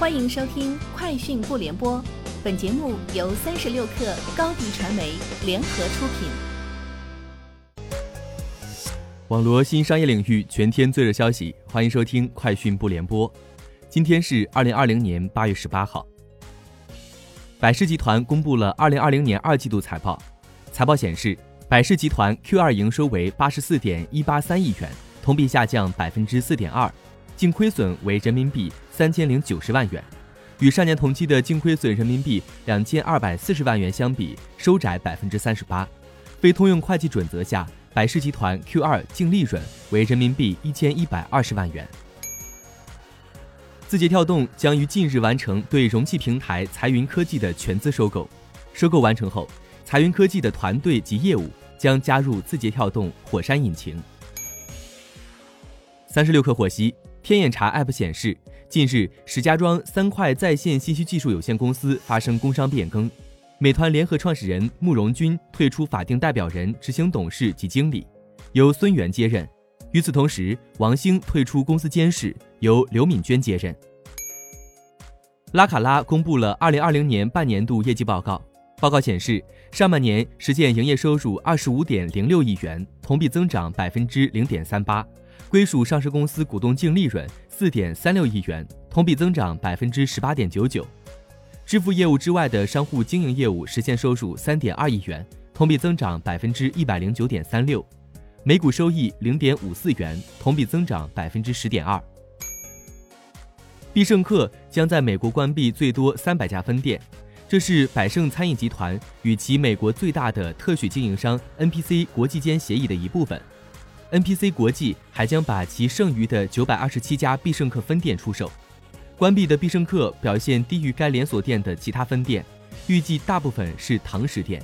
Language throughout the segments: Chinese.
欢迎收听《快讯不联播》，本节目由三十六克高低传媒联合出品。网罗新商业领域全天最热消息，欢迎收听《快讯不联播》。今天是二零二零年八月十八号。百事集团公布了二零二零年二季度财报，财报显示，百事集团 Q 二营收为八十四点一八三亿元，同比下降百分之四点二。净亏损为人民币三千零九十万元，与上年同期的净亏损人民币两千二百四十万元相比，收窄百分之三十八。非通用会计准则下，百事集团 Q 二净利润为人民币一千一百二十万元。字节跳动将于近日完成对容器平台财云科技的全资收购，收购完成后，财云科技的团队及业务将加入字节跳动火山引擎。三十六氪获悉。天眼查 App 显示，近日石家庄三快在线信息技术有限公司发生工商变更，美团联合创始人慕容军退出法定代表人、执行董事及经理，由孙元接任。与此同时，王兴退出公司监事，由刘敏娟接任。拉卡拉公布了二零二零年半年度业绩报告，报告显示，上半年实现营业收入二十五点零六亿元，同比增长百分之零点三八。归属上市公司股东净利润四点三六亿元，同比增长百分之十八点九九。支付业务之外的商户经营业务实现收入三点二亿元，同比增长百分之一百零九点三六。每股收益零点五四元，同比增长百分之十点二。必胜客将在美国关闭最多三百家分店，这是百胜餐饮集团与其美国最大的特许经营商 NPC 国际间协议的一部分。NPC 国际还将把其剩余的九百二十七家必胜客分店出售。关闭的必胜客表现低于该连锁店的其他分店，预计大部分是堂食店。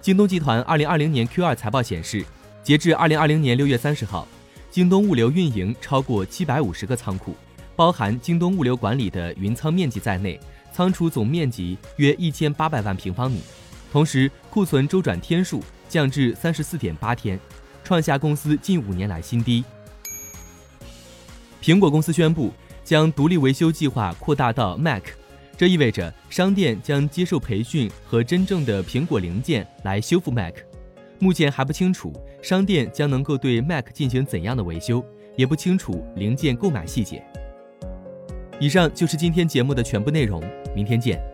京东集团二零二零年 Q 二财报显示，截至二零二零年六月三十号，京东物流运营超过七百五十个仓库，包含京东物流管理的云仓面积在内，仓储总面积约一千八百万平方米。同时，库存周转天数。降至三十四点八天，创下公司近五年来新低。苹果公司宣布将独立维修计划扩大到 Mac，这意味着商店将接受培训和真正的苹果零件来修复 Mac。目前还不清楚商店将能够对 Mac 进行怎样的维修，也不清楚零件购买细节。以上就是今天节目的全部内容，明天见。